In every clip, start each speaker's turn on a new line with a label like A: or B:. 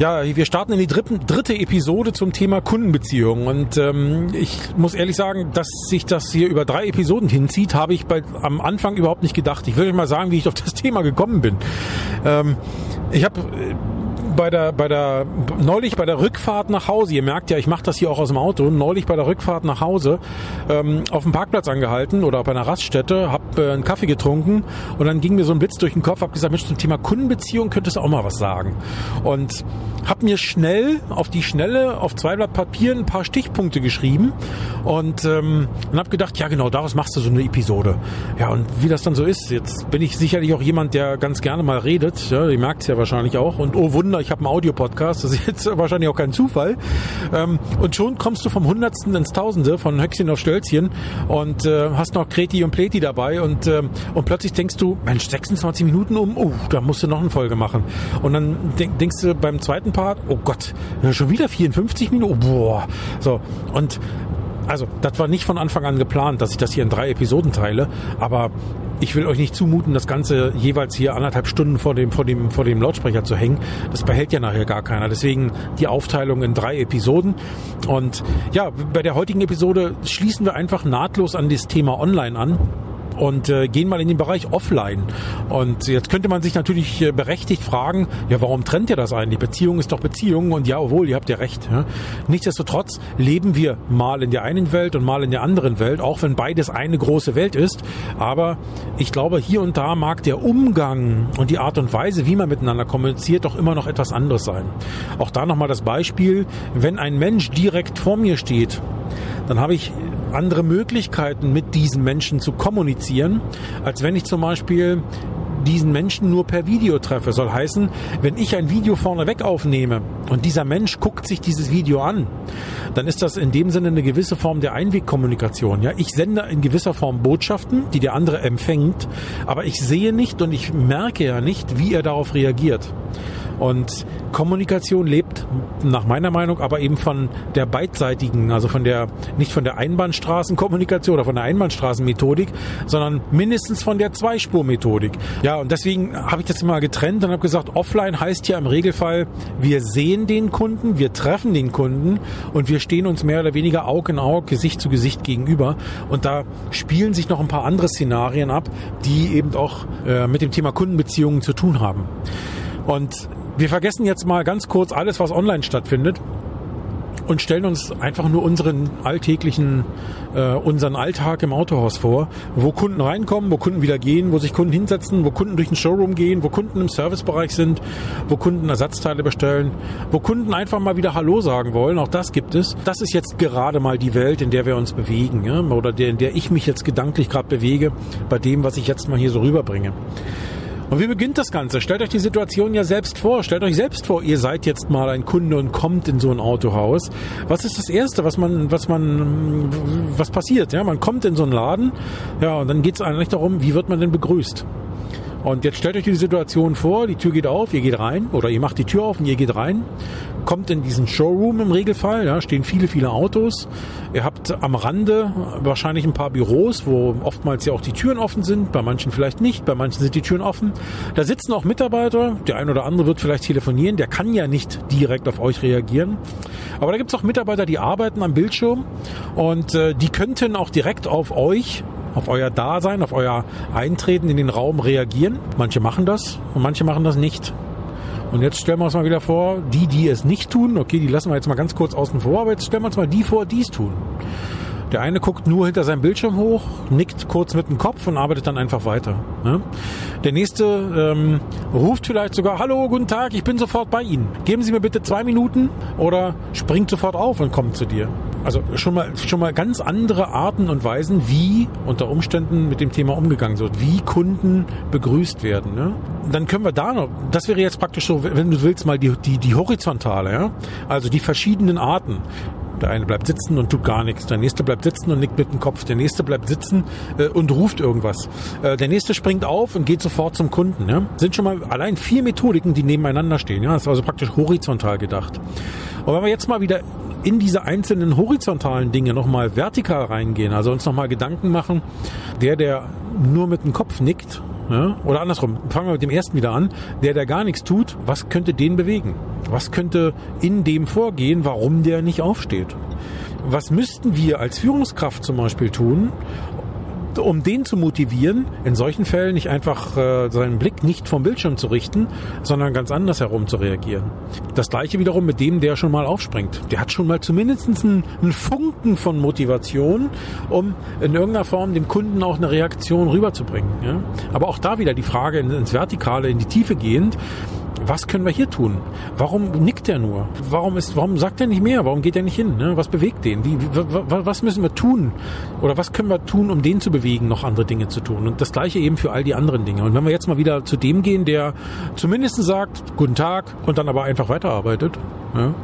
A: Ja, wir starten in die dritten, dritte Episode zum Thema Kundenbeziehungen. Und ähm, ich muss ehrlich sagen, dass sich das hier über drei Episoden hinzieht, habe ich bei, am Anfang überhaupt nicht gedacht. Ich euch mal sagen, wie ich auf das Thema gekommen bin. Ähm, ich habe bei der, bei der, neulich bei der Rückfahrt nach Hause, ihr merkt ja, ich mache das hier auch aus dem Auto, neulich bei der Rückfahrt nach Hause ähm, auf dem Parkplatz angehalten oder bei einer Raststätte, habe äh, einen Kaffee getrunken und dann ging mir so ein Blitz durch den Kopf, habe gesagt, Mensch, zum Thema Kundenbeziehung könntest du auch mal was sagen. Und habe mir schnell auf die Schnelle auf zwei Blatt Papier ein paar Stichpunkte geschrieben und ähm, und habe gedacht, ja genau, daraus machst du so eine Episode. Ja, und wie das dann so ist, jetzt bin ich sicherlich auch jemand, der ganz gerne mal redet, ja, ihr merkt es ja wahrscheinlich auch und oh Wunder, ich habe einen Audiopodcast, das ist jetzt wahrscheinlich auch kein Zufall. Ähm, und schon kommst du vom Hundertsten ins Tausende, von Höchstchen auf Stölzchen und äh, hast noch Kreti und Pleti dabei und, äh, und plötzlich denkst du, Mensch, 26 Minuten um, oh, da musst du noch eine Folge machen. Und dann denk, denkst du beim zweiten Part, oh Gott, schon wieder 54 Minuten, oh, boah. So, und also, das war nicht von Anfang an geplant, dass ich das hier in drei Episoden teile, aber ich will euch nicht zumuten, das Ganze jeweils hier anderthalb Stunden vor dem, vor dem, vor dem Lautsprecher zu hängen. Das behält ja nachher gar keiner. Deswegen die Aufteilung in drei Episoden. Und ja, bei der heutigen Episode schließen wir einfach nahtlos an das Thema Online an und äh, gehen mal in den Bereich Offline. Und jetzt könnte man sich natürlich äh, berechtigt fragen, ja, warum trennt ihr das eigentlich? Beziehung ist doch Beziehung und ja, obwohl, ihr habt ja recht. Ja? Nichtsdestotrotz leben wir mal in der einen Welt und mal in der anderen Welt, auch wenn beides eine große Welt ist. Aber ich glaube, hier und da mag der Umgang und die Art und Weise, wie man miteinander kommuniziert, doch immer noch etwas anderes sein. Auch da nochmal das Beispiel, wenn ein Mensch direkt vor mir steht, dann habe ich andere Möglichkeiten, mit diesen Menschen zu kommunizieren, als wenn ich zum Beispiel diesen Menschen nur per Video treffe. Soll heißen, wenn ich ein Video vorneweg aufnehme und dieser Mensch guckt sich dieses Video an, dann ist das in dem Sinne eine gewisse Form der Einwegkommunikation. Ja, ich sende in gewisser Form Botschaften, die der andere empfängt, aber ich sehe nicht und ich merke ja nicht, wie er darauf reagiert. Und Kommunikation lebt nach meiner Meinung aber eben von der beidseitigen, also von der, nicht von der Einbahnstraßenkommunikation oder von der Einbahnstraßenmethodik, sondern mindestens von der Zweispurmethodik. Ja, und deswegen habe ich das immer getrennt und habe gesagt, offline heißt ja im Regelfall, wir sehen den Kunden, wir treffen den Kunden und wir stehen uns mehr oder weniger Auge in Auge, Gesicht zu Gesicht gegenüber. Und da spielen sich noch ein paar andere Szenarien ab, die eben auch äh, mit dem Thema Kundenbeziehungen zu tun haben. Und wir vergessen jetzt mal ganz kurz alles, was online stattfindet und stellen uns einfach nur unseren alltäglichen, äh, unseren Alltag im Autohaus vor, wo Kunden reinkommen, wo Kunden wieder gehen, wo sich Kunden hinsetzen, wo Kunden durch den Showroom gehen, wo Kunden im Servicebereich sind, wo Kunden Ersatzteile bestellen, wo Kunden einfach mal wieder Hallo sagen wollen. Auch das gibt es. Das ist jetzt gerade mal die Welt, in der wir uns bewegen, ja? oder der, in der ich mich jetzt gedanklich gerade bewege, bei dem, was ich jetzt mal hier so rüberbringe. Und wie beginnt das Ganze? Stellt euch die Situation ja selbst vor. Stellt euch selbst vor, ihr seid jetzt mal ein Kunde und kommt in so ein Autohaus. Was ist das Erste, was man, was man, was passiert? Ja, man kommt in so einen Laden, ja, und dann geht es eigentlich darum, wie wird man denn begrüßt? Und jetzt stellt euch die Situation vor, die Tür geht auf, ihr geht rein oder ihr macht die Tür auf und ihr geht rein, kommt in diesen Showroom im Regelfall, ja, stehen viele, viele Autos. Ihr habt am Rande wahrscheinlich ein paar Büros, wo oftmals ja auch die Türen offen sind, bei manchen vielleicht nicht, bei manchen sind die Türen offen. Da sitzen auch Mitarbeiter, der ein oder andere wird vielleicht telefonieren, der kann ja nicht direkt auf euch reagieren. Aber da gibt es auch Mitarbeiter, die arbeiten am Bildschirm und äh, die könnten auch direkt auf euch auf euer Dasein, auf euer Eintreten in den Raum reagieren. Manche machen das und manche machen das nicht. Und jetzt stellen wir uns mal wieder vor, die, die es nicht tun, okay, die lassen wir jetzt mal ganz kurz außen vor, aber jetzt stellen wir uns mal die vor, die es tun. Der eine guckt nur hinter seinem Bildschirm hoch, nickt kurz mit dem Kopf und arbeitet dann einfach weiter. Ne? Der nächste ähm, ruft vielleicht sogar, hallo, guten Tag, ich bin sofort bei Ihnen. Geben Sie mir bitte zwei Minuten oder springt sofort auf und kommt zu dir. Also schon mal, schon mal ganz andere Arten und Weisen, wie unter Umständen mit dem Thema umgegangen wird, wie Kunden begrüßt werden. Ne? Dann können wir da noch, das wäre jetzt praktisch so, wenn du willst, mal die, die, die horizontale, ja? also die verschiedenen Arten Der eine bleibt sitzen und tut gar nichts. Der nächste bleibt sitzen und nickt mit dem Kopf. Der nächste bleibt sitzen äh, und ruft irgendwas. Äh, der nächste springt auf und geht sofort zum Kunden. Ja? Sind schon mal allein vier Methodiken, die nebeneinander stehen. Ja? Das ist also praktisch horizontal gedacht. Und wenn wir jetzt mal wieder in diese einzelnen horizontalen Dinge nochmal vertikal reingehen, also uns nochmal Gedanken machen, der, der nur mit dem Kopf nickt, ja, oder andersrum, fangen wir mit dem ersten wieder an, der, der gar nichts tut, was könnte den bewegen? Was könnte in dem vorgehen, warum der nicht aufsteht? Was müssten wir als Führungskraft zum Beispiel tun, um den zu motivieren, in solchen Fällen nicht einfach äh, seinen Blick nicht vom Bildschirm zu richten, sondern ganz anders herum zu reagieren. Das gleiche wiederum mit dem, der schon mal aufspringt. Der hat schon mal zumindest einen, einen Funken von Motivation, um in irgendeiner Form dem Kunden auch eine Reaktion rüberzubringen. Ja? Aber auch da wieder die Frage ins Vertikale, in die Tiefe gehend, was können wir hier tun? Warum nickt er nur? Warum ist, warum sagt er nicht mehr? Warum geht er nicht hin? Ne? Was bewegt den? Wie, was müssen wir tun? Oder was können wir tun, um den zu bewegen, noch andere Dinge zu tun? Und das gleiche eben für all die anderen Dinge. Und wenn wir jetzt mal wieder zu dem gehen, der zumindest sagt, guten Tag und dann aber einfach weiterarbeitet, ja?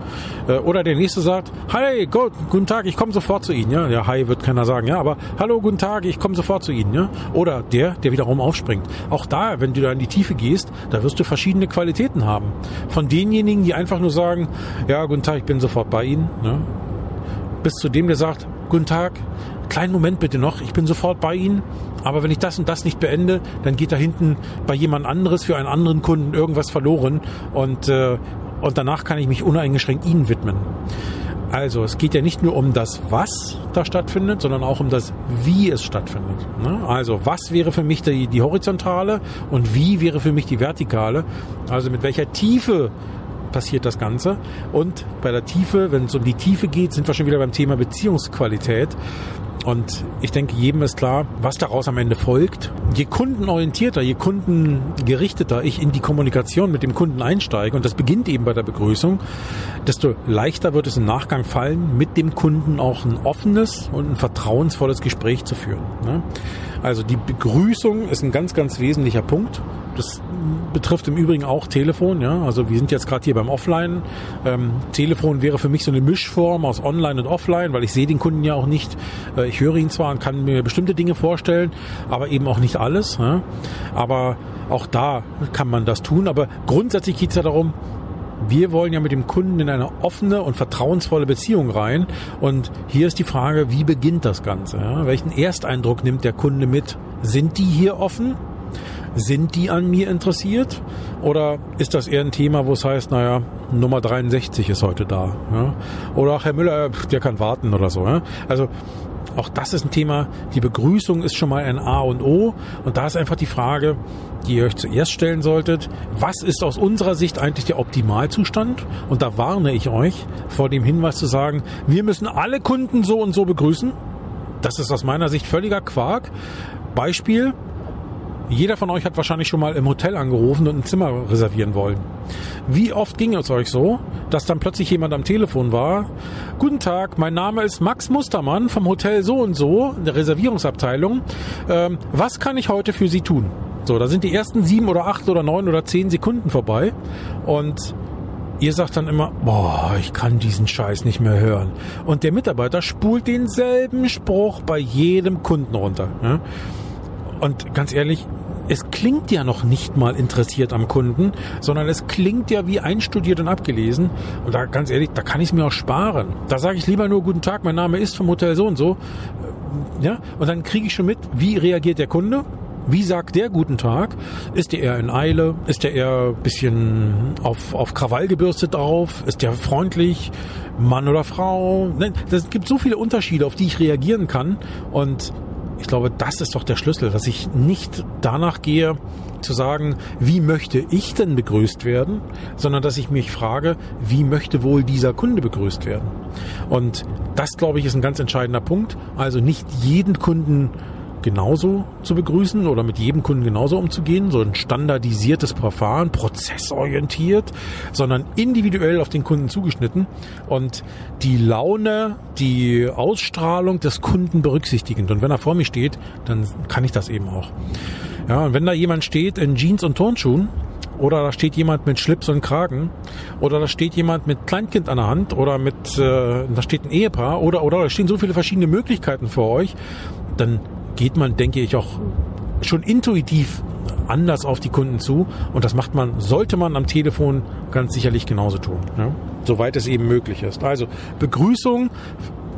A: Äh, oder der nächste sagt, hi, gut, guten Tag, ich komme sofort zu Ihnen. Ja? ja, hi wird keiner sagen, ja, aber hallo, guten Tag, ich komme sofort zu Ihnen. Ja? Oder der, der wiederum aufspringt. Auch da, wenn du da in die Tiefe gehst, da wirst du verschiedene Qualitäten haben. Von denjenigen, die einfach nur sagen, ja, guten Tag, ich bin sofort bei Ihnen. Ja? Bis zu dem, der sagt, guten Tag, kleinen Moment bitte noch, ich bin sofort bei Ihnen. Aber wenn ich das und das nicht beende, dann geht da hinten bei jemand anderes für einen anderen Kunden irgendwas verloren und äh, und danach kann ich mich uneingeschränkt Ihnen widmen. Also es geht ja nicht nur um das, was da stattfindet, sondern auch um das, wie es stattfindet. Ne? Also was wäre für mich die, die horizontale und wie wäre für mich die vertikale? Also mit welcher Tiefe passiert das Ganze. Und bei der Tiefe, wenn es um die Tiefe geht, sind wir schon wieder beim Thema Beziehungsqualität. Und ich denke, jedem ist klar, was daraus am Ende folgt. Je kundenorientierter, je kundengerichteter ich in die Kommunikation mit dem Kunden einsteige, und das beginnt eben bei der Begrüßung, desto leichter wird es im Nachgang fallen, mit dem Kunden auch ein offenes und ein vertrauensvolles Gespräch zu führen. Ne? Also die Begrüßung ist ein ganz, ganz wesentlicher Punkt. Das betrifft im Übrigen auch Telefon. Ja? Also wir sind jetzt gerade hier beim Offline. Ähm, Telefon wäre für mich so eine Mischform aus Online und Offline, weil ich sehe den Kunden ja auch nicht. Äh, ich höre ihn zwar und kann mir bestimmte Dinge vorstellen, aber eben auch nicht alles. Ja? Aber auch da kann man das tun. Aber grundsätzlich geht es ja darum, wir wollen ja mit dem Kunden in eine offene und vertrauensvolle Beziehung rein. Und hier ist die Frage, wie beginnt das Ganze? Ja? Welchen Ersteindruck nimmt der Kunde mit? Sind die hier offen? Sind die an mir interessiert? Oder ist das eher ein Thema, wo es heißt, naja, Nummer 63 ist heute da? Ja? Oder ach, Herr Müller, der kann warten oder so. Ja? Also auch das ist ein Thema. Die Begrüßung ist schon mal ein A und O. Und da ist einfach die Frage, die ihr euch zuerst stellen solltet. Was ist aus unserer Sicht eigentlich der Optimalzustand? Und da warne ich euch vor dem Hinweis zu sagen, wir müssen alle Kunden so und so begrüßen. Das ist aus meiner Sicht völliger Quark. Beispiel, jeder von euch hat wahrscheinlich schon mal im Hotel angerufen und ein Zimmer reservieren wollen. Wie oft ging es euch so, dass dann plötzlich jemand am Telefon war? Guten Tag, mein Name ist Max Mustermann vom Hotel so und so, der Reservierungsabteilung. Ähm, was kann ich heute für Sie tun? So, da sind die ersten sieben oder acht oder neun oder zehn Sekunden vorbei und Ihr sagt dann immer, boah, ich kann diesen Scheiß nicht mehr hören. Und der Mitarbeiter spult denselben Spruch bei jedem Kunden runter. Ja? Und ganz ehrlich, es klingt ja noch nicht mal interessiert am Kunden, sondern es klingt ja wie einstudiert und abgelesen. Und da ganz ehrlich, da kann ich es mir auch sparen. Da sage ich lieber nur Guten Tag, mein Name ist vom Hotel so und so. Ja, und dann kriege ich schon mit, wie reagiert der Kunde. Wie sagt der guten Tag? Ist der eher in Eile? Ist der eher bisschen auf, auf Krawall gebürstet drauf? Ist der freundlich? Mann oder Frau? Es gibt so viele Unterschiede, auf die ich reagieren kann. Und ich glaube, das ist doch der Schlüssel, dass ich nicht danach gehe, zu sagen, wie möchte ich denn begrüßt werden, sondern dass ich mich frage, wie möchte wohl dieser Kunde begrüßt werden. Und das, glaube ich, ist ein ganz entscheidender Punkt. Also nicht jeden Kunden genauso zu begrüßen oder mit jedem Kunden genauso umzugehen, so ein standardisiertes Verfahren, prozessorientiert, sondern individuell auf den Kunden zugeschnitten und die Laune, die Ausstrahlung des Kunden berücksichtigend. Und wenn er vor mir steht, dann kann ich das eben auch. Ja, und wenn da jemand steht in Jeans und Turnschuhen oder da steht jemand mit Schlips und Kragen oder da steht jemand mit Kleinkind an der Hand oder mit äh, da steht ein Ehepaar oder oder da stehen so viele verschiedene Möglichkeiten vor euch, dann geht man, denke ich, auch schon intuitiv anders auf die Kunden zu und das macht man, sollte man am Telefon ganz sicherlich genauso tun, ja? soweit es eben möglich ist. Also Begrüßung,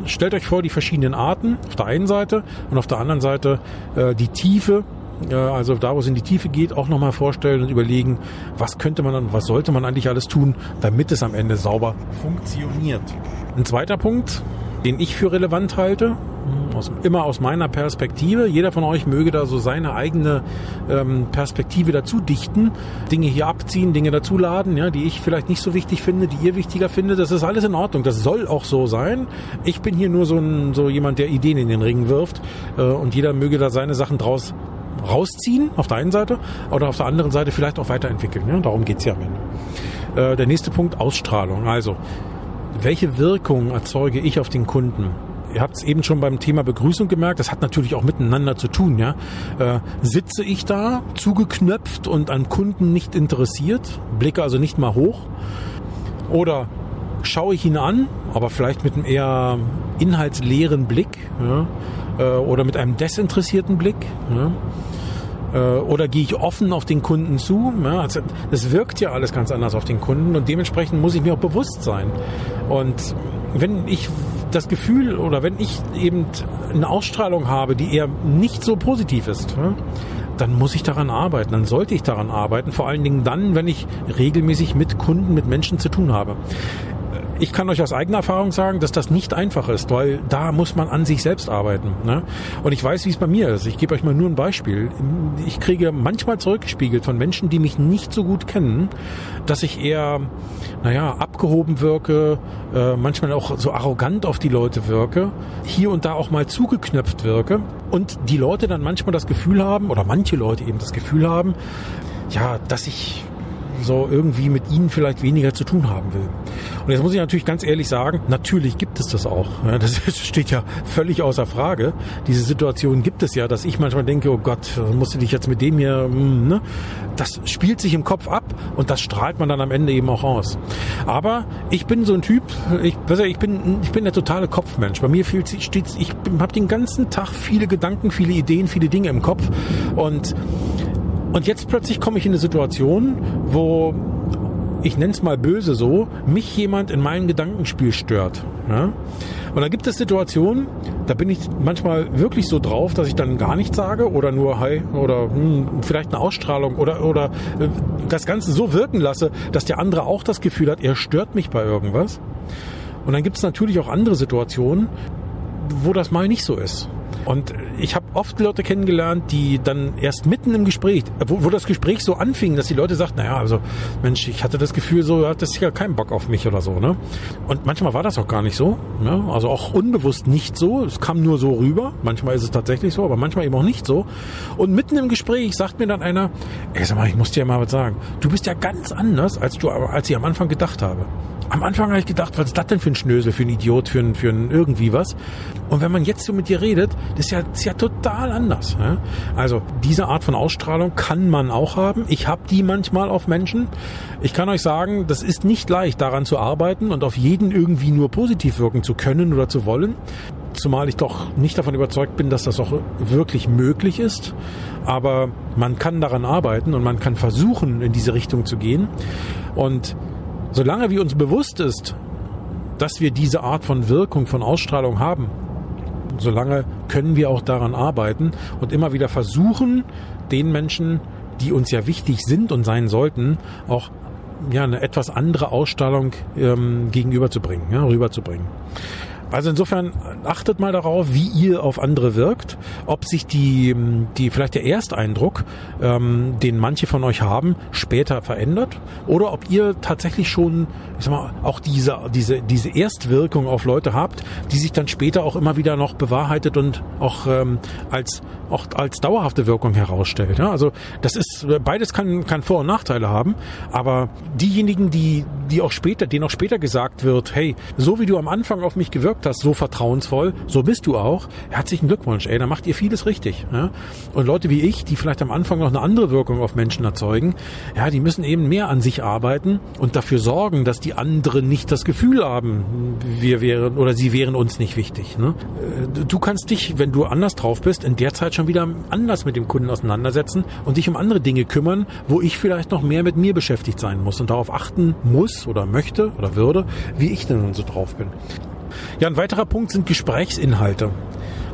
A: stellt euch vor die verschiedenen Arten auf der einen Seite und auf der anderen Seite äh, die Tiefe, also da, wo es in die Tiefe geht, auch nochmal vorstellen und überlegen, was könnte man dann, was sollte man eigentlich alles tun, damit es am Ende sauber funktioniert. Ein zweiter Punkt, den ich für relevant halte, aus, immer aus meiner Perspektive. Jeder von euch möge da so seine eigene ähm, Perspektive dazu dichten, Dinge hier abziehen, Dinge dazuladen, ja, die ich vielleicht nicht so wichtig finde, die ihr wichtiger findet. Das ist alles in Ordnung. Das soll auch so sein. Ich bin hier nur so, ein, so jemand, der Ideen in den Ring wirft äh, und jeder möge da seine Sachen draus rausziehen, auf der einen Seite, oder auf der anderen Seite vielleicht auch weiterentwickeln. Ja? Darum geht's ja am Ende. Äh, der nächste Punkt, Ausstrahlung. Also, welche Wirkung erzeuge ich auf den Kunden? ihr habt es eben schon beim Thema Begrüßung gemerkt, das hat natürlich auch miteinander zu tun. Ja? Äh, sitze ich da, zugeknöpft und an Kunden nicht interessiert, blicke also nicht mal hoch? Oder schaue ich ihn an, aber vielleicht mit einem eher inhaltsleeren Blick ja? äh, oder mit einem desinteressierten Blick? Ja? Äh, oder gehe ich offen auf den Kunden zu? Also das wirkt ja alles ganz anders auf den Kunden und dementsprechend muss ich mir auch bewusst sein. Und wenn ich das Gefühl oder wenn ich eben eine Ausstrahlung habe, die eher nicht so positiv ist, dann muss ich daran arbeiten, dann sollte ich daran arbeiten, vor allen Dingen dann, wenn ich regelmäßig mit Kunden, mit Menschen zu tun habe ich kann euch aus eigener Erfahrung sagen, dass das nicht einfach ist, weil da muss man an sich selbst arbeiten. Ne? Und ich weiß, wie es bei mir ist. Ich gebe euch mal nur ein Beispiel. Ich kriege manchmal zurückgespiegelt von Menschen, die mich nicht so gut kennen, dass ich eher, naja, abgehoben wirke, äh, manchmal auch so arrogant auf die Leute wirke, hier und da auch mal zugeknöpft wirke und die Leute dann manchmal das Gefühl haben, oder manche Leute eben das Gefühl haben, ja, dass ich so irgendwie mit ihnen vielleicht weniger zu tun haben will. Und jetzt muss ich natürlich ganz ehrlich sagen, natürlich gibt es das auch. Das steht ja völlig außer Frage. Diese Situation gibt es ja, dass ich manchmal denke, oh Gott, musst du dich jetzt mit dem hier, hm, ne? Das spielt sich im Kopf ab und das strahlt man dann am Ende eben auch aus. Aber ich bin so ein Typ, ich, ich bin, ich bin der totale Kopfmensch. Bei mir fühlt sich, steht, ich habe den ganzen Tag viele Gedanken, viele Ideen, viele Dinge im Kopf und und jetzt plötzlich komme ich in eine Situation, wo ich nenne es mal böse so, mich jemand in meinem Gedankenspiel stört. Ja? Und da gibt es Situationen, da bin ich manchmal wirklich so drauf, dass ich dann gar nichts sage oder nur Hi oder hm, vielleicht eine Ausstrahlung oder, oder äh, das Ganze so wirken lasse, dass der andere auch das Gefühl hat, er stört mich bei irgendwas. Und dann gibt es natürlich auch andere Situationen, wo das mal nicht so ist. Und ich habe oft Leute kennengelernt, die dann erst mitten im Gespräch, wo, wo das Gespräch so anfing, dass die Leute sagten, naja, also Mensch, ich hatte das Gefühl, so hat das ja keinen Bock auf mich oder so. Ne? Und manchmal war das auch gar nicht so. Ne? Also auch unbewusst nicht so. Es kam nur so rüber. Manchmal ist es tatsächlich so, aber manchmal eben auch nicht so. Und mitten im Gespräch sagt mir dann einer, ey, sag mal, ich muss dir mal was sagen. Du bist ja ganz anders, als du, als ich am Anfang gedacht habe. Am Anfang habe ich gedacht, was ist das denn für ein Schnösel, für ein Idiot, für ein, für ein irgendwie was. Und wenn man jetzt so mit dir redet, das ist ja, das ist ja total anders. Ja? Also diese Art von Ausstrahlung kann man auch haben. Ich habe die manchmal auf Menschen. Ich kann euch sagen, das ist nicht leicht, daran zu arbeiten und auf jeden irgendwie nur positiv wirken zu können oder zu wollen. Zumal ich doch nicht davon überzeugt bin, dass das auch wirklich möglich ist. Aber man kann daran arbeiten und man kann versuchen, in diese Richtung zu gehen. Und Solange wir uns bewusst ist, dass wir diese Art von Wirkung, von Ausstrahlung haben, solange können wir auch daran arbeiten und immer wieder versuchen, den Menschen, die uns ja wichtig sind und sein sollten, auch ja, eine etwas andere Ausstrahlung ähm, gegenüberzubringen, ja, rüberzubringen. Also insofern achtet mal darauf, wie ihr auf andere wirkt, ob sich die, die vielleicht der Ersteindruck, ähm, den manche von euch haben, später verändert oder ob ihr tatsächlich schon, ich sag mal, auch diese, diese, diese Erstwirkung auf Leute habt, die sich dann später auch immer wieder noch bewahrheitet und auch ähm, als auch als dauerhafte Wirkung herausstellt. Ja? Also das ist beides kann, kann Vor- und Nachteile haben, aber diejenigen, die die auch später, denen auch später gesagt wird, hey, so wie du am Anfang auf mich gewirkt gesagt hast, so vertrauensvoll, so bist du auch. Herzlichen Glückwunsch, ey, da macht ihr vieles richtig. Ja? Und Leute wie ich, die vielleicht am Anfang noch eine andere Wirkung auf Menschen erzeugen, ja, die müssen eben mehr an sich arbeiten und dafür sorgen, dass die anderen nicht das Gefühl haben, wir wären oder sie wären uns nicht wichtig. Ne? Äh, du kannst dich, wenn du anders drauf bist, in der Zeit schon wieder anders mit dem Kunden auseinandersetzen und dich um andere Dinge kümmern, wo ich vielleicht noch mehr mit mir beschäftigt sein muss und darauf achten muss oder möchte oder würde, wie ich denn so drauf bin. Ja, ein weiterer Punkt sind Gesprächsinhalte.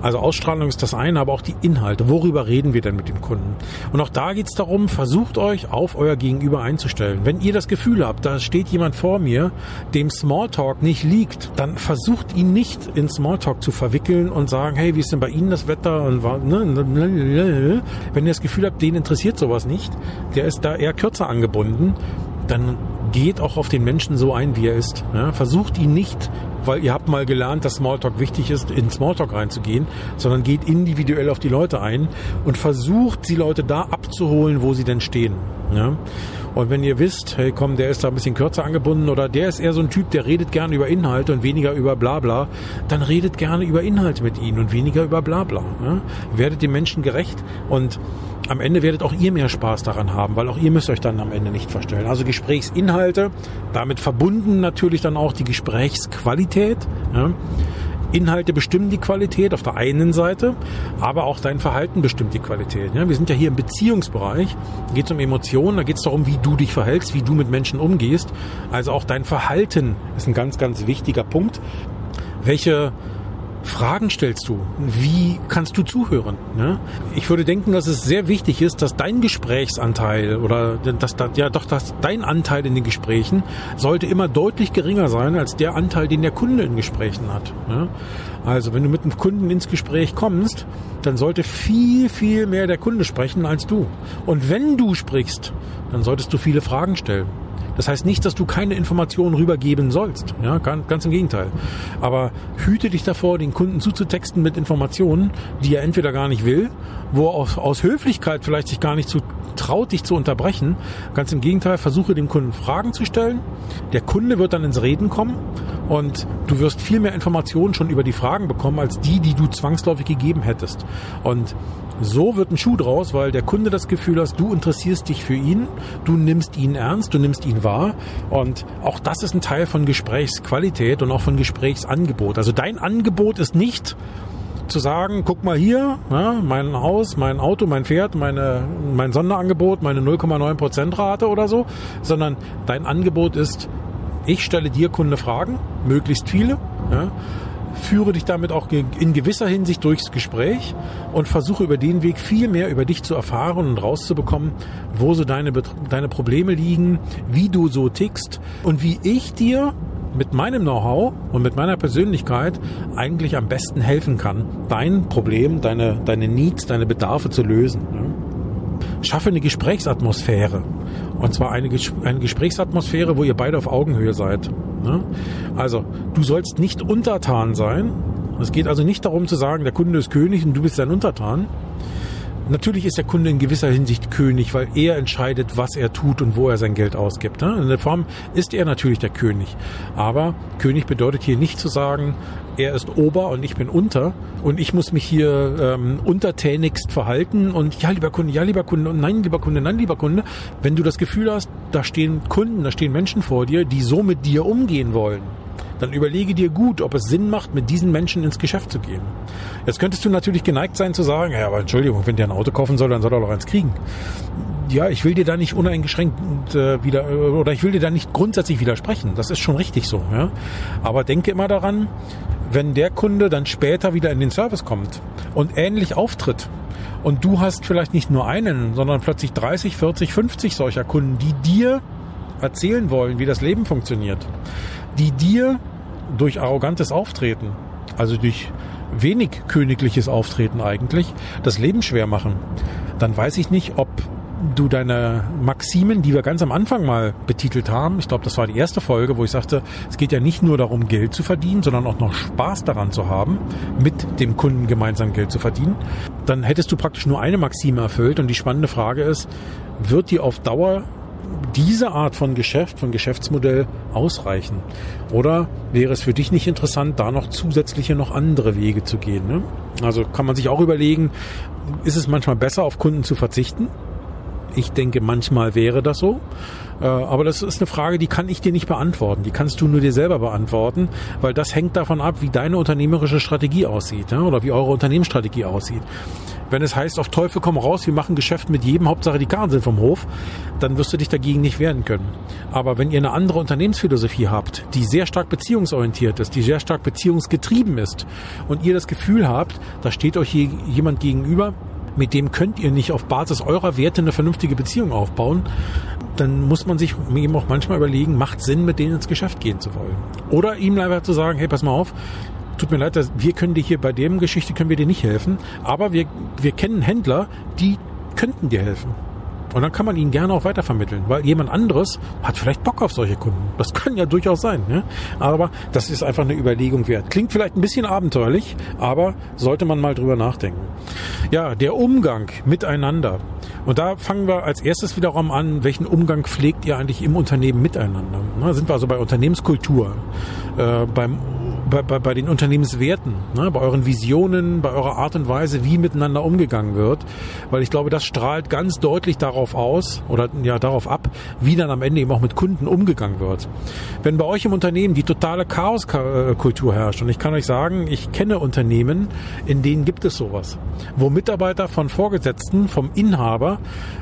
A: Also Ausstrahlung ist das eine, aber auch die Inhalte. Worüber reden wir denn mit dem Kunden? Und auch da geht es darum, versucht euch auf euer Gegenüber einzustellen. Wenn ihr das Gefühl habt, da steht jemand vor mir, dem Smalltalk nicht liegt, dann versucht ihn nicht in Smalltalk zu verwickeln und sagen, hey, wie ist denn bei Ihnen das Wetter? Und ne, ne, ne, Wenn ihr das Gefühl habt, den interessiert sowas nicht, der ist da eher kürzer angebunden, dann geht auch auf den Menschen so ein, wie er ist. Versucht ihn nicht, weil ihr habt mal gelernt, dass Smalltalk wichtig ist, in Smalltalk reinzugehen, sondern geht individuell auf die Leute ein und versucht, die Leute da abzuholen, wo sie denn stehen. Ja? Und wenn ihr wisst, hey komm, der ist da ein bisschen kürzer angebunden oder der ist eher so ein Typ, der redet gerne über Inhalte und weniger über Blabla, dann redet gerne über Inhalte mit ihnen und weniger über Blabla. Ja? Werdet dem Menschen gerecht und am Ende werdet auch ihr mehr Spaß daran haben, weil auch ihr müsst euch dann am Ende nicht verstellen. Also Gesprächsinhalte, damit verbunden natürlich dann auch die Gesprächsqualität. Ja. Inhalte bestimmen die Qualität auf der einen Seite, aber auch dein Verhalten bestimmt die Qualität. Ja, wir sind ja hier im Beziehungsbereich, da geht es um Emotionen, da geht es darum, wie du dich verhältst, wie du mit Menschen umgehst. Also auch dein Verhalten ist ein ganz, ganz wichtiger Punkt. Welche Fragen stellst du? Wie kannst du zuhören? Ne? Ich würde denken, dass es sehr wichtig ist, dass dein Gesprächsanteil oder dass, ja doch dass dein Anteil in den Gesprächen sollte immer deutlich geringer sein als der Anteil, den der Kunde in Gesprächen hat. Ne? Also wenn du mit einem Kunden ins Gespräch kommst, dann sollte viel, viel mehr der Kunde sprechen als du. Und wenn du sprichst, dann solltest du viele Fragen stellen. Das heißt nicht, dass du keine Informationen rübergeben sollst. Ja, ganz im Gegenteil. Aber hüte dich davor, den Kunden zuzutexten mit Informationen, die er entweder gar nicht will, wo er aus, aus Höflichkeit vielleicht sich gar nicht zu traut, dich zu unterbrechen. Ganz im Gegenteil, versuche dem Kunden Fragen zu stellen. Der Kunde wird dann ins Reden kommen und du wirst viel mehr Informationen schon über die Fragen bekommen, als die, die du zwangsläufig gegeben hättest. Und so wird ein Schuh draus, weil der Kunde das Gefühl hat, du interessierst dich für ihn, du nimmst ihn ernst, du nimmst ihn wahr. Und auch das ist ein Teil von Gesprächsqualität und auch von Gesprächsangebot. Also dein Angebot ist nicht zu sagen, guck mal hier, ja, mein Haus, mein Auto, mein Pferd, meine, mein Sonderangebot, meine 0,9% Rate oder so, sondern dein Angebot ist, ich stelle dir Kunde Fragen, möglichst viele, ja, führe dich damit auch in gewisser Hinsicht durchs Gespräch und versuche über den Weg viel mehr über dich zu erfahren und rauszubekommen, wo so deine, deine Probleme liegen, wie du so tickst und wie ich dir mit meinem Know-how und mit meiner Persönlichkeit eigentlich am besten helfen kann, dein Problem, deine, deine Needs, deine Bedarfe zu lösen. Schaffe eine Gesprächsatmosphäre. Und zwar eine, eine Gesprächsatmosphäre, wo ihr beide auf Augenhöhe seid. Ne? Also, du sollst nicht untertan sein. Es geht also nicht darum zu sagen, der Kunde ist König und du bist sein Untertan. Natürlich ist der Kunde in gewisser Hinsicht König, weil er entscheidet, was er tut und wo er sein Geld ausgibt. Ne? In der Form ist er natürlich der König. Aber König bedeutet hier nicht zu sagen, er ist Ober und ich bin unter und ich muss mich hier ähm, untertänigst verhalten und ja, lieber Kunde, ja, lieber Kunde und nein, lieber Kunde, nein, lieber Kunde. Wenn du das Gefühl hast, da stehen Kunden, da stehen Menschen vor dir, die so mit dir umgehen wollen, dann überlege dir gut, ob es Sinn macht, mit diesen Menschen ins Geschäft zu gehen. Jetzt könntest du natürlich geneigt sein zu sagen, ja, aber Entschuldigung, wenn der ein Auto kaufen soll, dann soll er doch eins kriegen. Ja, ich will dir da nicht uneingeschränkt äh, wieder oder ich will dir da nicht grundsätzlich widersprechen. Das ist schon richtig so. Ja? Aber denke immer daran, wenn der Kunde dann später wieder in den Service kommt und ähnlich auftritt und du hast vielleicht nicht nur einen, sondern plötzlich 30, 40, 50 solcher Kunden, die dir erzählen wollen, wie das Leben funktioniert, die dir durch arrogantes Auftreten, also durch wenig königliches Auftreten eigentlich, das Leben schwer machen, dann weiß ich nicht, ob du deine Maximen, die wir ganz am Anfang mal betitelt haben, ich glaube, das war die erste Folge, wo ich sagte, es geht ja nicht nur darum, Geld zu verdienen, sondern auch noch Spaß daran zu haben, mit dem Kunden gemeinsam Geld zu verdienen, dann hättest du praktisch nur eine Maxime erfüllt und die spannende Frage ist, wird dir auf Dauer diese Art von Geschäft, von Geschäftsmodell ausreichen? Oder wäre es für dich nicht interessant, da noch zusätzliche, noch andere Wege zu gehen? Ne? Also kann man sich auch überlegen, ist es manchmal besser, auf Kunden zu verzichten? Ich denke, manchmal wäre das so. Äh, aber das ist eine Frage, die kann ich dir nicht beantworten. Die kannst du nur dir selber beantworten, weil das hängt davon ab, wie deine unternehmerische Strategie aussieht oder wie eure Unternehmensstrategie aussieht. Wenn es heißt, auf Teufel komm raus, wir machen Geschäft mit jedem, Hauptsache die Karten sind vom Hof, dann wirst du dich dagegen nicht wehren können. Aber wenn ihr eine andere Unternehmensphilosophie habt, die sehr stark beziehungsorientiert ist, die sehr stark beziehungsgetrieben ist und ihr das Gefühl habt, da steht euch jemand gegenüber, mit dem könnt ihr nicht auf Basis eurer Werte eine vernünftige Beziehung aufbauen, dann muss man sich eben auch manchmal überlegen, macht Sinn, mit denen ins Geschäft gehen zu wollen. Oder ihm leider zu sagen, hey, pass mal auf, tut mir leid, wir können dir hier bei dem Geschichte können wir dir nicht helfen, aber wir, wir kennen Händler, die könnten dir helfen. Und dann kann man ihn gerne auch weitervermitteln, weil jemand anderes hat vielleicht Bock auf solche Kunden. Das kann ja durchaus sein. Ne? Aber das ist einfach eine Überlegung wert. Klingt vielleicht ein bisschen abenteuerlich, aber sollte man mal drüber nachdenken. Ja, der Umgang miteinander. Und da fangen wir als erstes wiederum an, welchen Umgang pflegt ihr eigentlich im Unternehmen miteinander? Da sind wir also bei Unternehmenskultur, äh, beim bei, bei, bei den Unternehmenswerten, ne, bei euren Visionen, bei eurer Art und Weise, wie miteinander umgegangen wird. Weil ich glaube, das strahlt ganz deutlich darauf aus oder ja darauf ab, wie dann am Ende eben auch mit Kunden umgegangen wird. Wenn bei euch im Unternehmen die totale Chaoskultur herrscht, und ich kann euch sagen, ich kenne Unternehmen, in denen gibt es sowas, wo Mitarbeiter von Vorgesetzten, vom Inhaber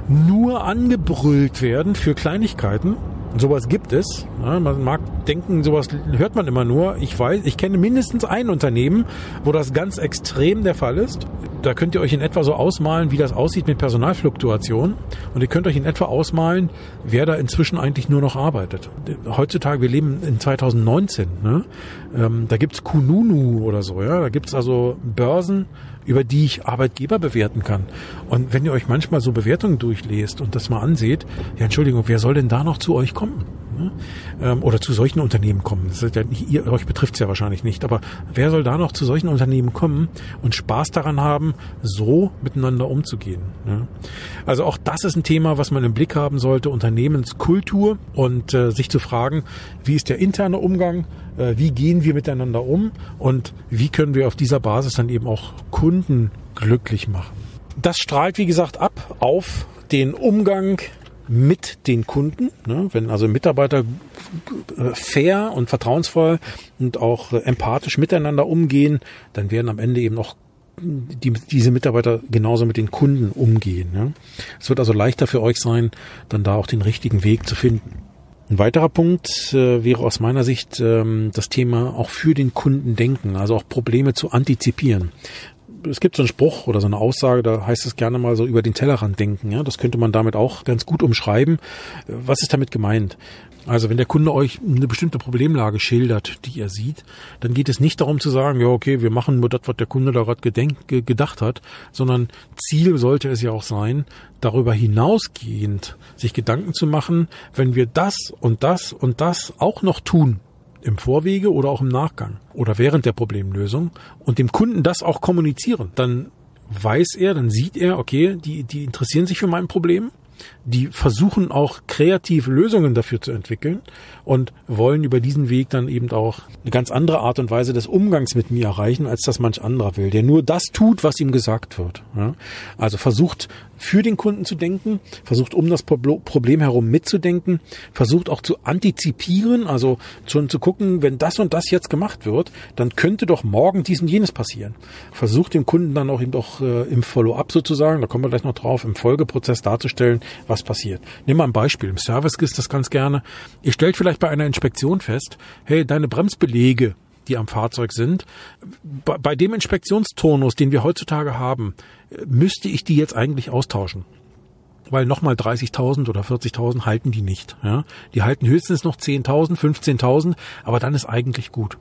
A: nur angebrüllt werden für Kleinigkeiten Sowas gibt es. Ja, man mag denken, sowas hört man immer nur. Ich weiß, ich kenne mindestens ein Unternehmen, wo das ganz extrem der Fall ist. Da könnt ihr euch in etwa so ausmalen, wie das aussieht mit Personalfluktuation. Und ihr könnt euch in etwa ausmalen, wer da inzwischen eigentlich nur noch arbeitet. Heutzutage, wir leben in 2019. Ne? Ähm, da gibt's Kununu oder so. Ja, Da gibt's also Börsen, über die ich Arbeitgeber bewerten kann. Und wenn ihr euch manchmal so Bewertungen durchlest und das mal anseht, ja, Entschuldigung, wer soll denn da noch zu euch kommen? Ähm, oder zu solchen Unternehmen kommen. Das ist ja ihr, euch betrifft es ja wahrscheinlich nicht, aber wer soll da noch zu solchen Unternehmen kommen und Spaß daran haben, so miteinander umzugehen? Also auch das ist ein Thema, was man im Blick haben sollte, Unternehmenskultur und äh, sich zu fragen, wie ist der interne Umgang, äh, wie gehen wir miteinander um und wie können wir auf dieser Basis dann eben auch Kunden glücklich machen. Das strahlt, wie gesagt, ab auf den Umgang mit den Kunden. Ne? Wenn also Mitarbeiter äh, fair und vertrauensvoll und auch äh, empathisch miteinander umgehen, dann werden am Ende eben auch die, diese Mitarbeiter genauso mit den Kunden umgehen. Ne? Es wird also leichter für euch sein, dann da auch den richtigen Weg zu finden. Ein weiterer Punkt äh, wäre aus meiner Sicht ähm, das Thema auch für den Kunden denken, also auch Probleme zu antizipieren es gibt so einen Spruch oder so eine Aussage, da heißt es gerne mal so über den Tellerrand denken. Ja, das könnte man damit auch ganz gut umschreiben. Was ist damit gemeint? Also wenn der Kunde euch eine bestimmte Problemlage schildert, die er sieht, dann geht es nicht darum zu sagen, ja okay, wir machen nur das, was der Kunde da gerade gedacht hat, sondern Ziel sollte es ja auch sein, darüber hinausgehend sich Gedanken zu machen, wenn wir das und das und das auch noch tun, im Vorwege oder auch im Nachgang oder während der Problemlösung und dem Kunden das auch kommunizieren, dann weiß er, dann sieht er, okay, die, die interessieren sich für mein Problem die versuchen auch kreative Lösungen dafür zu entwickeln und wollen über diesen Weg dann eben auch eine ganz andere Art und Weise des Umgangs mit mir erreichen, als das manch anderer will, der nur das tut, was ihm gesagt wird. Also versucht für den Kunden zu denken, versucht um das Problem herum mitzudenken, versucht auch zu antizipieren, also schon zu gucken, wenn das und das jetzt gemacht wird, dann könnte doch morgen dies und jenes passieren. Versucht dem Kunden dann auch eben auch äh, im Follow-up sozusagen, da kommen wir gleich noch drauf, im Folgeprozess darzustellen, was passiert. Nimm mal ein Beispiel. Im Service ist das ganz gerne. Ihr stellt vielleicht bei einer Inspektion fest, hey, deine Bremsbelege, die am Fahrzeug sind, bei, bei dem Inspektionsturnus, den wir heutzutage haben, müsste ich die jetzt eigentlich austauschen weil nochmal 30.000 oder 40.000 halten die nicht. Ja? Die halten höchstens noch 10.000, 15.000, aber dann ist eigentlich gut.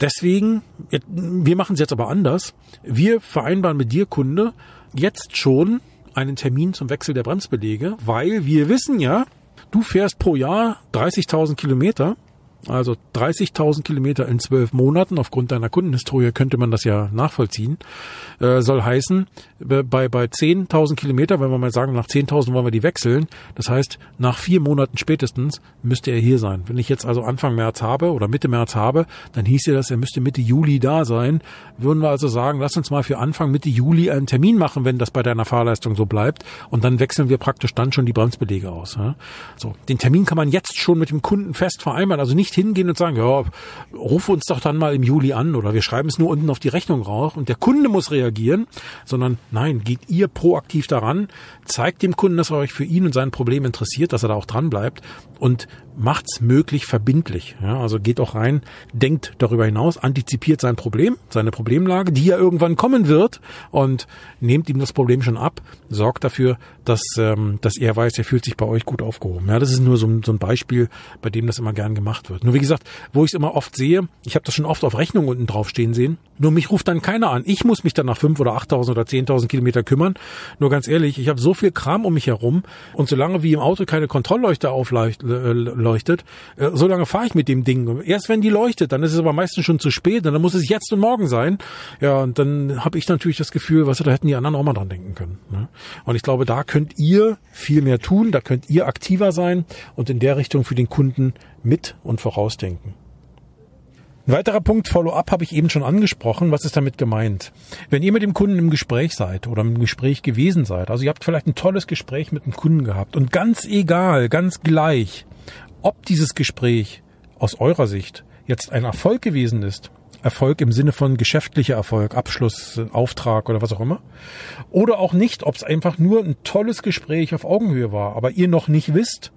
A: Deswegen, wir machen es jetzt aber anders. Wir vereinbaren mit dir, Kunde, jetzt schon einen Termin zum Wechsel der Bremsbelege, weil wir wissen ja, du fährst pro Jahr 30.000 Kilometer also 30.000 Kilometer in zwölf Monaten, aufgrund deiner Kundenhistorie könnte man das ja nachvollziehen, äh, soll heißen, bei, bei 10.000 Kilometer, wenn wir mal sagen, nach 10.000 wollen wir die wechseln, das heißt, nach vier Monaten spätestens müsste er hier sein. Wenn ich jetzt also Anfang März habe oder Mitte März habe, dann hieß ja das, er müsste Mitte Juli da sein. Würden wir also sagen, lass uns mal für Anfang Mitte Juli einen Termin machen, wenn das bei deiner Fahrleistung so bleibt und dann wechseln wir praktisch dann schon die Bremsbelege aus. Ja? So, den Termin kann man jetzt schon mit dem Kunden fest vereinbaren, also nicht hingehen und sagen, ja, ruf uns doch dann mal im Juli an oder wir schreiben es nur unten auf die Rechnung raus und der Kunde muss reagieren, sondern nein, geht ihr proaktiv daran, zeigt dem Kunden, dass er euch für ihn und sein Problem interessiert, dass er da auch dran bleibt und macht's möglich verbindlich. Ja, also geht auch rein, denkt darüber hinaus, antizipiert sein Problem, seine Problemlage, die ja irgendwann kommen wird und nehmt ihm das Problem schon ab, sorgt dafür, dass, ähm, dass er weiß, er fühlt sich bei euch gut aufgehoben. Ja, das ist nur so, so ein Beispiel, bei dem das immer gern gemacht wird. Nur wie gesagt, wo ich es immer oft sehe, ich habe das schon oft auf Rechnungen unten drauf stehen sehen, nur mich ruft dann keiner an. Ich muss mich dann nach fünf oder 8.000 oder 10.000 Kilometer kümmern. Nur ganz ehrlich, ich habe so viel Kram um mich herum und solange wie im Auto keine Kontrollleuchte aufleuchtet, äh, solange fahre ich mit dem Ding. Erst wenn die leuchtet, dann ist es aber meistens schon zu spät dann muss es jetzt und morgen sein. Ja, und dann habe ich natürlich das Gefühl, was da hätten die anderen auch mal dran denken können. Ne? Und ich glaube, da könnt ihr viel mehr tun, da könnt ihr aktiver sein und in der Richtung für den Kunden mit und vorausdenken. Ein weiterer Punkt Follow-up habe ich eben schon angesprochen. Was ist damit gemeint? Wenn ihr mit dem Kunden im Gespräch seid oder im Gespräch gewesen seid, also ihr habt vielleicht ein tolles Gespräch mit dem Kunden gehabt und ganz egal, ganz gleich, ob dieses Gespräch aus eurer Sicht jetzt ein Erfolg gewesen ist, Erfolg im Sinne von geschäftlicher Erfolg, Abschluss, Auftrag oder was auch immer. Oder auch nicht, ob es einfach nur ein tolles Gespräch auf Augenhöhe war, aber ihr noch nicht wisst,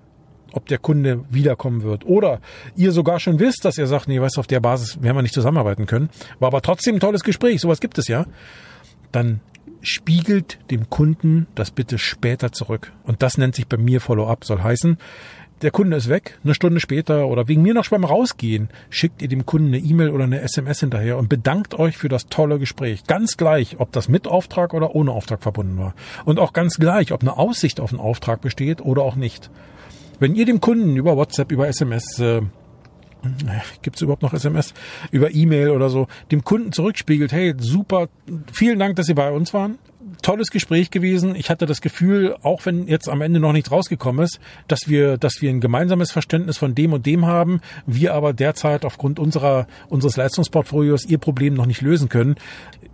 A: ob der Kunde wiederkommen wird. Oder ihr sogar schon wisst, dass er sagt, nee, weißt du, auf der Basis werden wir nicht zusammenarbeiten können. War aber trotzdem ein tolles Gespräch, sowas gibt es ja. Dann spiegelt dem Kunden das bitte später zurück. Und das nennt sich bei mir Follow-up. Soll heißen, der Kunde ist weg, eine Stunde später oder wegen mir noch beim Rausgehen, schickt ihr dem Kunden eine E-Mail oder eine SMS hinterher und bedankt euch für das tolle Gespräch. Ganz gleich, ob das mit Auftrag oder ohne Auftrag verbunden war. Und auch ganz gleich, ob eine Aussicht auf einen Auftrag besteht oder auch nicht. Wenn ihr dem Kunden über WhatsApp, über SMS, äh, gibt es überhaupt noch SMS, über E-Mail oder so, dem Kunden zurückspiegelt, hey, super, vielen Dank, dass Sie bei uns waren tolles Gespräch gewesen. Ich hatte das Gefühl, auch wenn jetzt am Ende noch nichts rausgekommen ist, dass wir, dass wir ein gemeinsames Verständnis von dem und dem haben, wir aber derzeit aufgrund unserer, unseres Leistungsportfolios ihr Problem noch nicht lösen können.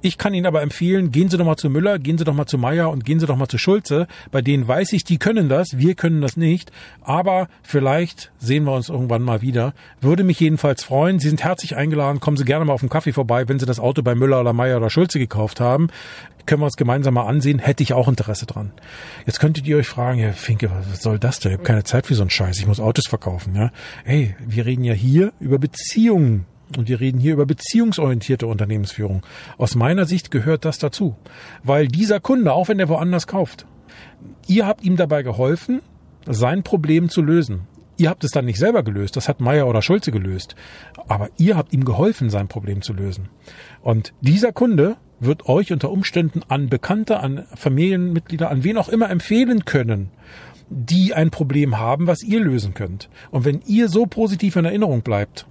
A: Ich kann Ihnen aber empfehlen, gehen Sie doch mal zu Müller, gehen Sie doch mal zu Meier und gehen Sie doch mal zu Schulze. Bei denen weiß ich, die können das, wir können das nicht. Aber vielleicht sehen wir uns irgendwann mal wieder. Würde mich jedenfalls freuen. Sie sind herzlich eingeladen. Kommen Sie gerne mal auf den Kaffee vorbei, wenn Sie das Auto bei Müller oder Meier oder Schulze gekauft haben können wir uns gemeinsam mal ansehen, hätte ich auch Interesse dran. Jetzt könntet ihr euch fragen, ja, Finke, was soll das denn? Ich habe keine Zeit für so einen Scheiß, ich muss Autos verkaufen. Ja? Hey, wir reden ja hier über Beziehungen. Und wir reden hier über beziehungsorientierte Unternehmensführung. Aus meiner Sicht gehört das dazu. Weil dieser Kunde, auch wenn er woanders kauft, ihr habt ihm dabei geholfen, sein Problem zu lösen. Ihr habt es dann nicht selber gelöst, das hat Meier oder Schulze gelöst. Aber ihr habt ihm geholfen, sein Problem zu lösen. Und dieser Kunde wird euch unter Umständen an Bekannte, an Familienmitglieder, an wen auch immer empfehlen können, die ein Problem haben, was ihr lösen könnt. Und wenn ihr so positiv in Erinnerung bleibt,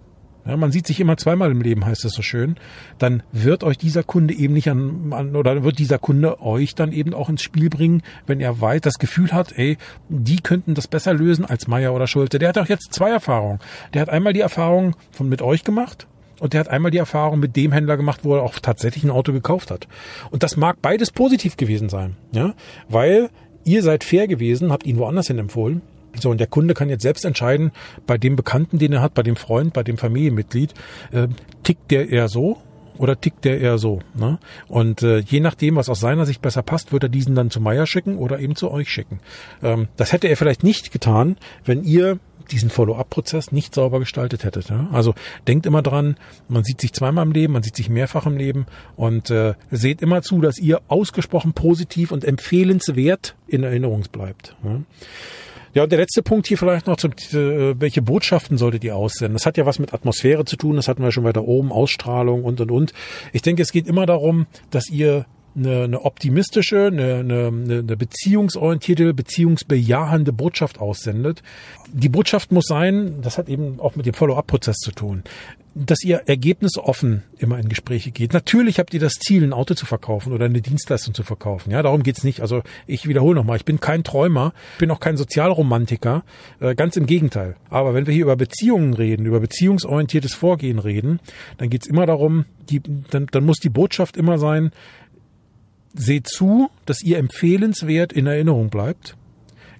A: ja, man sieht sich immer zweimal im Leben, heißt es so schön, dann wird euch dieser Kunde eben nicht an, an, oder wird dieser Kunde euch dann eben auch ins Spiel bringen, wenn er weit das Gefühl hat, ey, die könnten das besser lösen als Meier oder Schulte. Der hat auch jetzt zwei Erfahrungen. Der hat einmal die Erfahrung von mit euch gemacht und der hat einmal die Erfahrung mit dem Händler gemacht, wo er auch tatsächlich ein Auto gekauft hat. Und das mag beides positiv gewesen sein, ja, weil ihr seid fair gewesen, habt ihn woanders hin empfohlen. So, und der Kunde kann jetzt selbst entscheiden, bei dem Bekannten, den er hat, bei dem Freund, bei dem Familienmitglied, äh, tickt der eher so oder tickt der eher so? Ne? Und äh, je nachdem, was aus seiner Sicht besser passt, wird er diesen dann zu Meier schicken oder eben zu euch schicken. Ähm, das hätte er vielleicht nicht getan, wenn ihr diesen Follow-up-Prozess nicht sauber gestaltet hättet. Also denkt immer dran, man sieht sich zweimal im Leben, man sieht sich mehrfach im Leben und äh, seht immer zu, dass ihr ausgesprochen positiv und empfehlenswert in Erinnerung bleibt. Ja? Und der letzte Punkt hier vielleicht noch zum, äh, welche Botschaften solltet ihr aussenden? Das hat ja was mit Atmosphäre zu tun, das hatten wir schon weiter oben, Ausstrahlung und und und. Ich denke, es geht immer darum, dass ihr eine, eine optimistische, eine, eine, eine beziehungsorientierte, beziehungsbejahende Botschaft aussendet. Die Botschaft muss sein, das hat eben auch mit dem Follow-up-Prozess zu tun dass ihr ergebnisoffen immer in Gespräche geht. Natürlich habt ihr das Ziel, ein Auto zu verkaufen oder eine Dienstleistung zu verkaufen. Ja, darum geht's nicht. Also ich wiederhole nochmal, ich bin kein Träumer, bin auch kein Sozialromantiker, äh, ganz im Gegenteil. Aber wenn wir hier über Beziehungen reden, über beziehungsorientiertes Vorgehen reden, dann geht's immer darum, die, dann, dann muss die Botschaft immer sein, seht zu, dass ihr empfehlenswert in Erinnerung bleibt.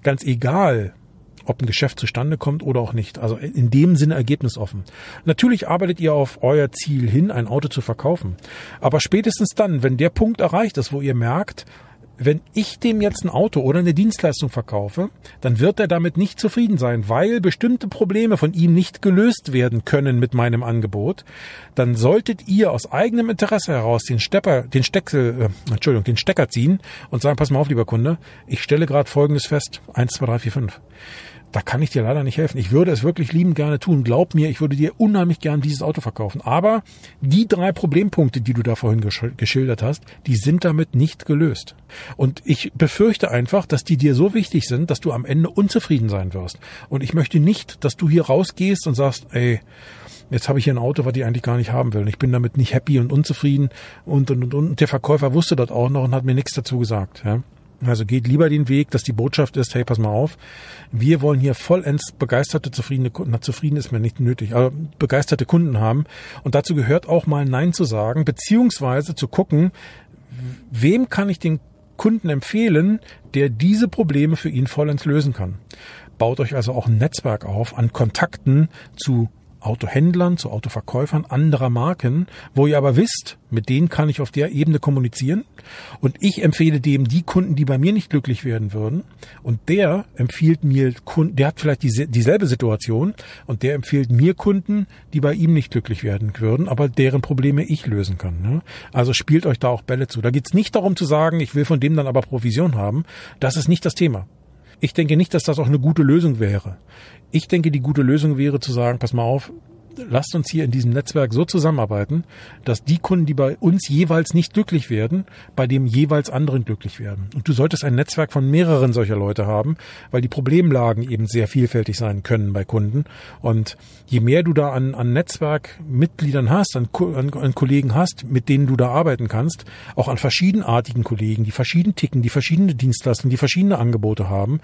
A: Ganz egal, ob ein Geschäft zustande kommt oder auch nicht. Also in dem Sinne ergebnisoffen. Natürlich arbeitet ihr auf euer Ziel hin, ein Auto zu verkaufen. Aber spätestens dann, wenn der Punkt erreicht ist, wo ihr merkt, wenn ich dem jetzt ein Auto oder eine Dienstleistung verkaufe, dann wird er damit nicht zufrieden sein, weil bestimmte Probleme von ihm nicht gelöst werden können mit meinem Angebot. Dann solltet ihr aus eigenem Interesse heraus den Stepper, den Stecksel, äh, Entschuldigung, den Stecker ziehen und sagen, pass mal auf, lieber Kunde, ich stelle gerade Folgendes fest. Eins, zwei, drei, vier, fünf da kann ich dir leider nicht helfen. Ich würde es wirklich lieben gerne tun. Glaub mir, ich würde dir unheimlich gern dieses Auto verkaufen. Aber die drei Problempunkte, die du da vorhin geschildert hast, die sind damit nicht gelöst. Und ich befürchte einfach, dass die dir so wichtig sind, dass du am Ende unzufrieden sein wirst. Und ich möchte nicht, dass du hier rausgehst und sagst, ey, jetzt habe ich hier ein Auto, was ich eigentlich gar nicht haben will. Ich bin damit nicht happy und unzufrieden. Und, und, und, und der Verkäufer wusste das auch noch und hat mir nichts dazu gesagt. Ja? Also geht lieber den Weg, dass die Botschaft ist, hey, pass mal auf, wir wollen hier vollends begeisterte, zufriedene Kunden, na, zufrieden ist mir nicht nötig, aber begeisterte Kunden haben. Und dazu gehört auch mal Nein zu sagen, beziehungsweise zu gucken, wem kann ich den Kunden empfehlen, der diese Probleme für ihn vollends lösen kann. Baut euch also auch ein Netzwerk auf an Kontakten zu Autohändlern, zu Autoverkäufern anderer Marken, wo ihr aber wisst, mit denen kann ich auf der Ebene kommunizieren und ich empfehle dem die Kunden, die bei mir nicht glücklich werden würden und der empfiehlt mir Kunden, der hat vielleicht die, dieselbe Situation und der empfiehlt mir Kunden, die bei ihm nicht glücklich werden würden, aber deren Probleme ich lösen kann. Ne? Also spielt euch da auch Bälle zu. Da geht's nicht darum zu sagen, ich will von dem dann aber Provision haben. Das ist nicht das Thema. Ich denke nicht, dass das auch eine gute Lösung wäre. Ich denke, die gute Lösung wäre zu sagen, pass mal auf, lasst uns hier in diesem Netzwerk so zusammenarbeiten, dass die Kunden, die bei uns jeweils nicht glücklich werden, bei dem jeweils anderen glücklich werden. Und du solltest ein Netzwerk von mehreren solcher Leute haben, weil die Problemlagen eben sehr vielfältig sein können bei Kunden. Und je mehr du da an, an Netzwerkmitgliedern hast, an, an, an Kollegen hast, mit denen du da arbeiten kannst, auch an verschiedenartigen Kollegen, die verschieden ticken, die verschiedene Dienstleistungen, die verschiedene Angebote haben,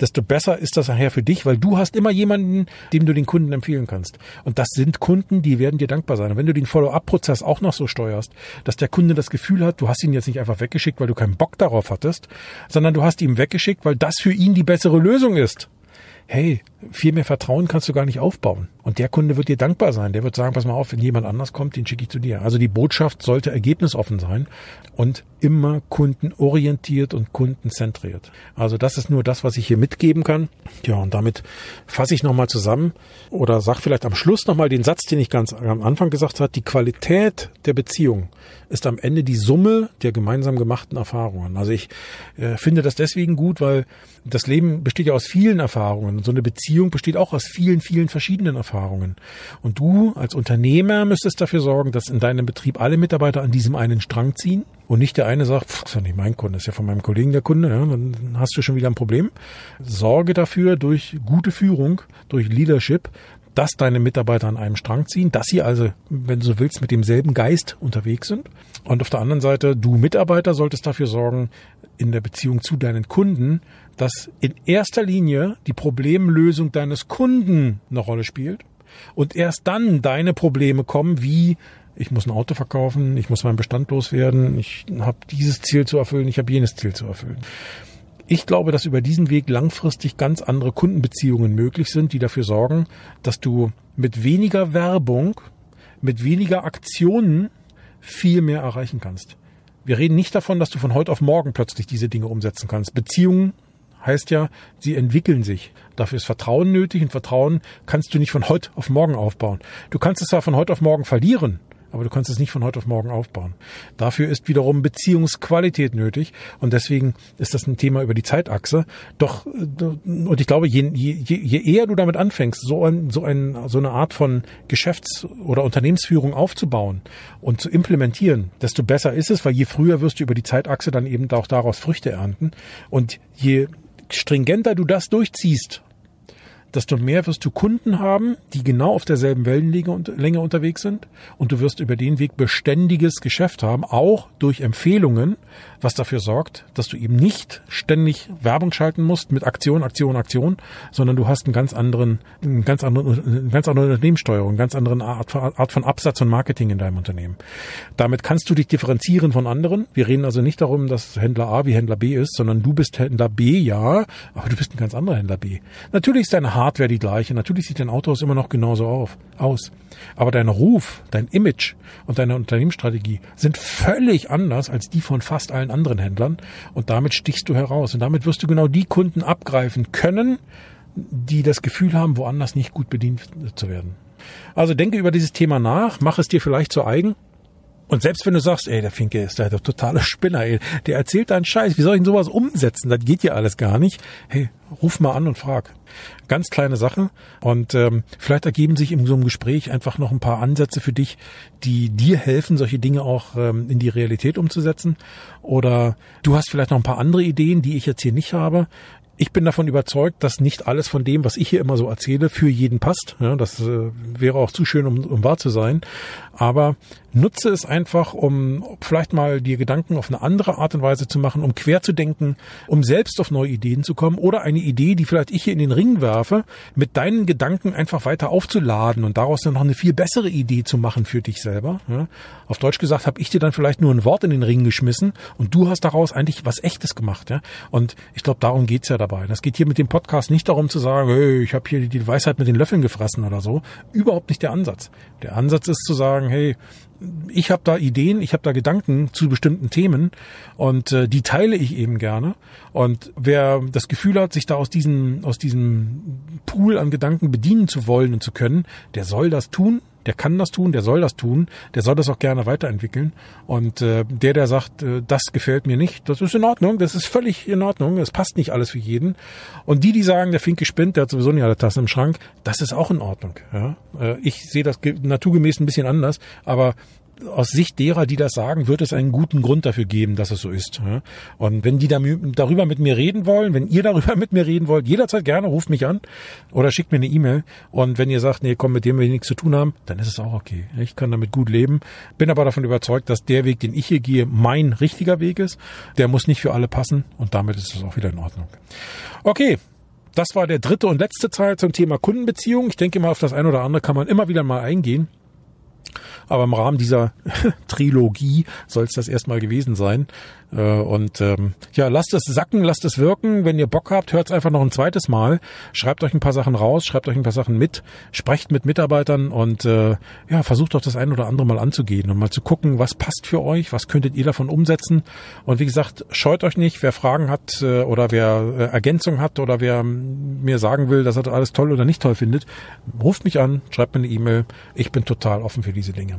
A: desto besser ist das nachher für dich, weil du hast immer jemanden, dem du den Kunden empfehlen kannst. Und das sind Kunden, die werden dir dankbar sein. Und wenn du den Follow-up-Prozess auch noch so steuerst, dass der Kunde das Gefühl hat, du hast ihn jetzt nicht einfach weggeschickt, weil du keinen Bock darauf hattest, sondern du hast ihn weggeschickt, weil das für ihn die bessere Lösung ist. Hey, viel mehr Vertrauen kannst du gar nicht aufbauen. Und der Kunde wird dir dankbar sein. Der wird sagen, pass mal auf, wenn jemand anders kommt, den schicke ich zu dir. Also die Botschaft sollte ergebnisoffen sein und immer kundenorientiert und kundenzentriert. Also das ist nur das, was ich hier mitgeben kann. Ja, und damit fasse ich nochmal zusammen oder sag vielleicht am Schluss nochmal den Satz, den ich ganz am Anfang gesagt habe. Die Qualität der Beziehung ist am Ende die Summe der gemeinsam gemachten Erfahrungen. Also ich äh, finde das deswegen gut, weil das Leben besteht ja aus vielen Erfahrungen. Und so eine Beziehung besteht auch aus vielen, vielen verschiedenen Erfahrungen. Und du als Unternehmer müsstest dafür sorgen, dass in deinem Betrieb alle Mitarbeiter an diesem einen Strang ziehen und nicht der eine sagt, das ist ja nicht mein Kunde, das ist ja von meinem Kollegen der Kunde, ja, dann hast du schon wieder ein Problem. Sorge dafür durch gute Führung, durch Leadership, dass deine Mitarbeiter an einem Strang ziehen, dass sie also, wenn du so willst, mit demselben Geist unterwegs sind. Und auf der anderen Seite, du Mitarbeiter solltest dafür sorgen, in der Beziehung zu deinen Kunden, dass in erster Linie die Problemlösung deines Kunden eine Rolle spielt und erst dann deine Probleme kommen, wie ich muss ein Auto verkaufen, ich muss meinen Bestand loswerden, ich habe dieses Ziel zu erfüllen, ich habe jenes Ziel zu erfüllen. Ich glaube, dass über diesen Weg langfristig ganz andere Kundenbeziehungen möglich sind, die dafür sorgen, dass du mit weniger Werbung, mit weniger Aktionen viel mehr erreichen kannst. Wir reden nicht davon, dass du von heute auf morgen plötzlich diese Dinge umsetzen kannst. Beziehungen heißt ja, sie entwickeln sich. Dafür ist Vertrauen nötig und Vertrauen kannst du nicht von heute auf morgen aufbauen. Du kannst es zwar von heute auf morgen verlieren, aber du kannst es nicht von heute auf morgen aufbauen. Dafür ist wiederum Beziehungsqualität nötig und deswegen ist das ein Thema über die Zeitachse. Doch, äh, und ich glaube, je, je, je eher du damit anfängst, so, ein, so, ein, so eine Art von Geschäfts- oder Unternehmensführung aufzubauen und zu implementieren, desto besser ist es, weil je früher wirst du über die Zeitachse dann eben auch daraus Früchte ernten und je stringenter du das durchziehst desto mehr wirst du Kunden haben, die genau auf derselben Wellenlänge unterwegs sind und du wirst über den Weg beständiges Geschäft haben, auch durch Empfehlungen, was dafür sorgt, dass du eben nicht ständig Werbung schalten musst mit Aktion, Aktion, Aktion, sondern du hast einen ganz anderen, einen ganz anderen, eine ganz andere Unternehmenssteuerung, eine ganz andere Art, Art von Absatz und Marketing in deinem Unternehmen. Damit kannst du dich differenzieren von anderen. Wir reden also nicht darum, dass Händler A wie Händler B ist, sondern du bist Händler B, ja, aber du bist ein ganz anderer Händler B. Natürlich ist deine Hardware die gleiche, natürlich sieht dein Autohaus immer noch genauso auf, aus. Aber dein Ruf, dein Image und deine Unternehmensstrategie sind völlig anders als die von fast allen anderen Händlern. Und damit stichst du heraus. Und damit wirst du genau die Kunden abgreifen können, die das Gefühl haben, woanders nicht gut bedient zu werden. Also denke über dieses Thema nach, mach es dir vielleicht zu eigen und selbst wenn du sagst, ey, der Finke ist der totale Spinner, ey, der erzählt deinen Scheiß, wie soll ich denn sowas umsetzen? Das geht ja alles gar nicht. Hey, ruf mal an und frag. Ganz kleine Sache. Und ähm, vielleicht ergeben sich in so einem Gespräch einfach noch ein paar Ansätze für dich, die dir helfen, solche Dinge auch ähm, in die Realität umzusetzen. Oder du hast vielleicht noch ein paar andere Ideen, die ich jetzt hier nicht habe ich bin davon überzeugt, dass nicht alles von dem, was ich hier immer so erzähle, für jeden passt. Ja, das äh, wäre auch zu schön, um, um wahr zu sein. Aber nutze es einfach, um vielleicht mal dir Gedanken auf eine andere Art und Weise zu machen, um quer zu denken, um selbst auf neue Ideen zu kommen oder eine Idee, die vielleicht ich hier in den Ring werfe, mit deinen Gedanken einfach weiter aufzuladen und daraus dann noch eine viel bessere Idee zu machen für dich selber. Ja, auf Deutsch gesagt, habe ich dir dann vielleicht nur ein Wort in den Ring geschmissen und du hast daraus eigentlich was Echtes gemacht. Ja? Und ich glaube, darum geht's ja dabei. Das geht hier mit dem Podcast nicht darum zu sagen, hey, ich habe hier die Weisheit mit den Löffeln gefressen oder so. Überhaupt nicht der Ansatz. Der Ansatz ist zu sagen, hey, ich habe da Ideen, ich habe da Gedanken zu bestimmten Themen und äh, die teile ich eben gerne. Und wer das Gefühl hat, sich da aus diesem aus diesem Pool an Gedanken bedienen zu wollen und zu können, der soll das tun der kann das tun, der soll das tun, der soll das auch gerne weiterentwickeln. Und äh, der, der sagt, äh, das gefällt mir nicht, das ist in Ordnung, das ist völlig in Ordnung, es passt nicht alles für jeden. Und die, die sagen, der Finke spinnt, der hat sowieso nicht alle Tassen im Schrank, das ist auch in Ordnung. Ja? Äh, ich sehe das naturgemäß ein bisschen anders, aber aus Sicht derer, die das sagen, wird es einen guten Grund dafür geben, dass es so ist. Und wenn die darüber mit mir reden wollen, wenn ihr darüber mit mir reden wollt, jederzeit gerne, ruft mich an oder schickt mir eine E-Mail. Und wenn ihr sagt, nee, komm, mit dem will ich nichts zu tun haben, dann ist es auch okay. Ich kann damit gut leben. Bin aber davon überzeugt, dass der Weg, den ich hier gehe, mein richtiger Weg ist. Der muss nicht für alle passen und damit ist es auch wieder in Ordnung. Okay, das war der dritte und letzte Teil zum Thema Kundenbeziehung. Ich denke mal, auf das eine oder andere kann man immer wieder mal eingehen. Aber im Rahmen dieser Trilogie soll es das erstmal gewesen sein. Äh, und ähm, ja, lasst es sacken, lasst es wirken. Wenn ihr Bock habt, hört es einfach noch ein zweites Mal. Schreibt euch ein paar Sachen raus, schreibt euch ein paar Sachen mit, sprecht mit Mitarbeitern und äh, ja, versucht doch das ein oder andere mal anzugehen und mal zu gucken, was passt für euch, was könntet ihr davon umsetzen. Und wie gesagt, scheut euch nicht, wer Fragen hat äh, oder wer äh, Ergänzung hat oder wer mir sagen will, dass er das alles toll oder nicht toll findet, ruft mich an, schreibt mir eine E-Mail. Ich bin total offen für diese Dinge.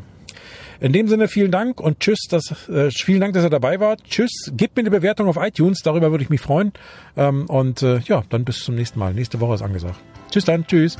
A: In dem Sinne vielen Dank und tschüss, dass, äh, vielen Dank, dass ihr dabei wart. Tschüss, gebt mir eine Bewertung auf iTunes, darüber würde ich mich freuen. Ähm, und äh, ja, dann bis zum nächsten Mal. Nächste Woche ist angesagt. Tschüss dann, tschüss.